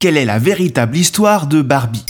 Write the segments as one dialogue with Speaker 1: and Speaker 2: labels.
Speaker 1: Quelle est la véritable histoire de Barbie?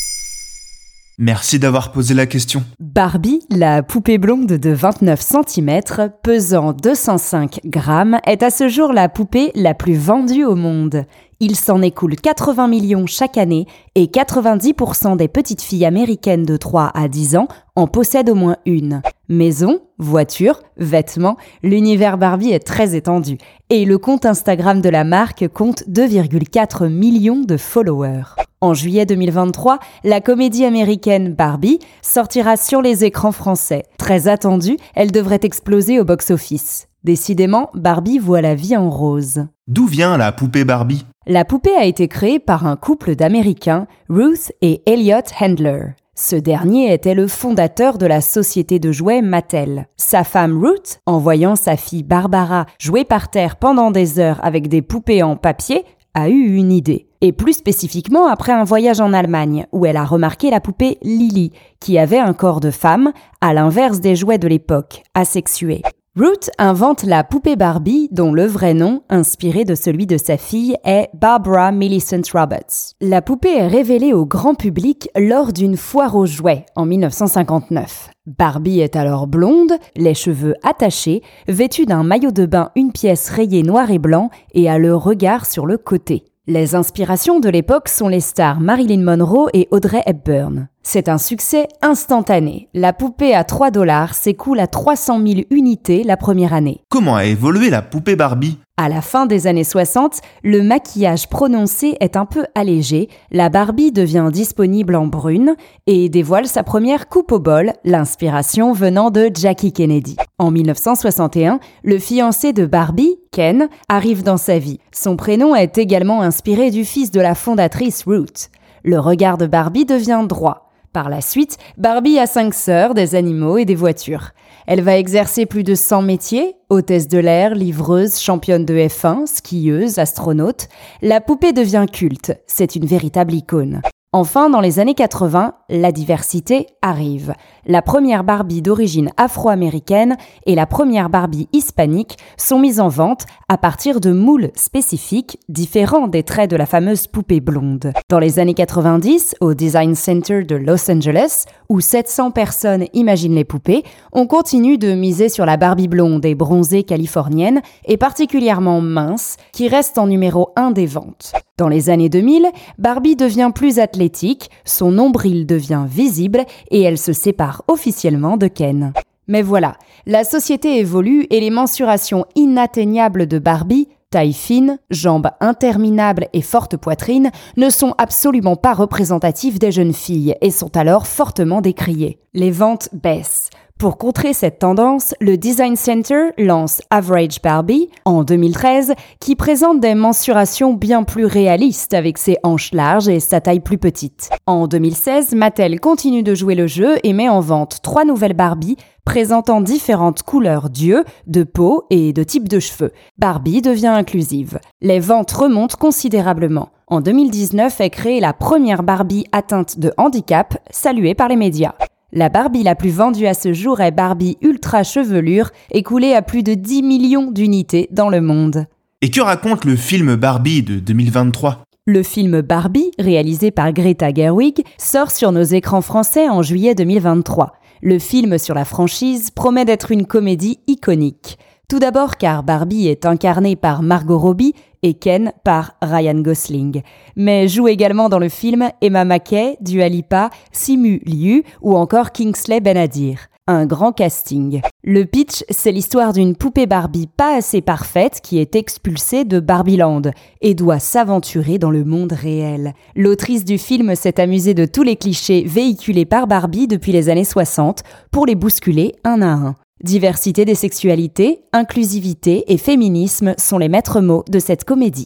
Speaker 1: Merci d'avoir posé la question.
Speaker 2: Barbie, la poupée blonde de 29 cm, pesant 205 grammes, est à ce jour la poupée la plus vendue au monde. Il s'en écoule 80 millions chaque année et 90% des petites filles américaines de 3 à 10 ans en possèdent au moins une. Maison, voiture, vêtements, l'univers Barbie est très étendu et le compte Instagram de la marque compte 2,4 millions de followers. En juillet 2023, la comédie américaine Barbie sortira sur les écrans français. Très attendue, elle devrait exploser au box-office. Décidément, Barbie voit la vie en rose.
Speaker 1: D'où vient la poupée Barbie?
Speaker 2: La poupée a été créée par un couple d'Américains, Ruth et Elliot Handler. Ce dernier était le fondateur de la société de jouets Mattel. Sa femme Ruth, en voyant sa fille Barbara jouer par terre pendant des heures avec des poupées en papier, a eu une idée. Et plus spécifiquement après un voyage en Allemagne, où elle a remarqué la poupée Lily, qui avait un corps de femme, à l'inverse des jouets de l'époque, asexués. Ruth invente la poupée Barbie, dont le vrai nom, inspiré de celui de sa fille, est Barbara Millicent Roberts. La poupée est révélée au grand public lors d'une foire aux jouets en 1959. Barbie est alors blonde, les cheveux attachés, vêtue d'un maillot de bain une pièce rayée noir et blanc et a le regard sur le côté. Les inspirations de l'époque sont les stars Marilyn Monroe et Audrey Hepburn. C'est un succès instantané. La poupée à 3 dollars s'écoule à 300 000 unités la première année.
Speaker 1: Comment a évolué la poupée Barbie?
Speaker 2: À la fin des années 60, le maquillage prononcé est un peu allégé, la Barbie devient disponible en brune et dévoile sa première coupe au bol, l'inspiration venant de Jackie Kennedy. En 1961, le fiancé de Barbie, Ken, arrive dans sa vie. Son prénom est également inspiré du fils de la fondatrice Ruth. Le regard de Barbie devient droit. Par la suite, Barbie a cinq sœurs, des animaux et des voitures. Elle va exercer plus de 100 métiers, hôtesse de l'air, livreuse, championne de F1, skieuse, astronaute. La poupée devient culte, c'est une véritable icône. Enfin, dans les années 80, la diversité arrive. La première Barbie d'origine afro-américaine et la première Barbie hispanique sont mises en vente à partir de moules spécifiques différents des traits de la fameuse poupée blonde. Dans les années 90, au Design Center de Los Angeles, où 700 personnes imaginent les poupées, on continue de miser sur la Barbie blonde et bronzée californienne et particulièrement mince, qui reste en numéro 1 des ventes. Dans les années 2000, Barbie devient plus athlétique, son nombril devient visible et elle se sépare officiellement de Ken. Mais voilà, la société évolue et les mensurations inatteignables de Barbie, taille fine, jambes interminables et forte poitrine, ne sont absolument pas représentatives des jeunes filles et sont alors fortement décriées. Les ventes baissent. Pour contrer cette tendance, le Design Center lance Average Barbie en 2013 qui présente des mensurations bien plus réalistes avec ses hanches larges et sa taille plus petite. En 2016, Mattel continue de jouer le jeu et met en vente trois nouvelles Barbie présentant différentes couleurs d'yeux, de peau et de type de cheveux. Barbie devient inclusive. Les ventes remontent considérablement. En 2019 est créée la première Barbie atteinte de handicap, saluée par les médias. La Barbie la plus vendue à ce jour est Barbie Ultra Chevelure, écoulée à plus de 10 millions d'unités dans le monde.
Speaker 1: Et que raconte le film Barbie de 2023
Speaker 2: Le film Barbie, réalisé par Greta Gerwig, sort sur nos écrans français en juillet 2023. Le film sur la franchise promet d'être une comédie iconique. Tout d'abord car Barbie est incarnée par Margot Robbie et Ken par Ryan Gosling. Mais joue également dans le film Emma Mackey, Dua Lipa, Simu Liu ou encore Kingsley Benadir. Un grand casting. Le pitch, c'est l'histoire d'une poupée Barbie pas assez parfaite qui est expulsée de Barbieland et doit s'aventurer dans le monde réel. L'autrice du film s'est amusée de tous les clichés véhiculés par Barbie depuis les années 60 pour les bousculer un à un. Diversité des sexualités, inclusivité et féminisme sont les maîtres mots de cette comédie.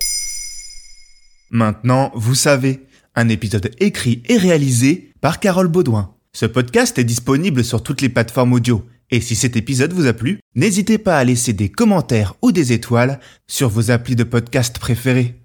Speaker 1: Maintenant, vous savez, un épisode écrit et réalisé par Carole Baudouin. Ce podcast est disponible sur toutes les plateformes audio. Et si cet épisode vous a plu, n'hésitez pas à laisser des commentaires ou des étoiles sur vos applis de podcast préférés.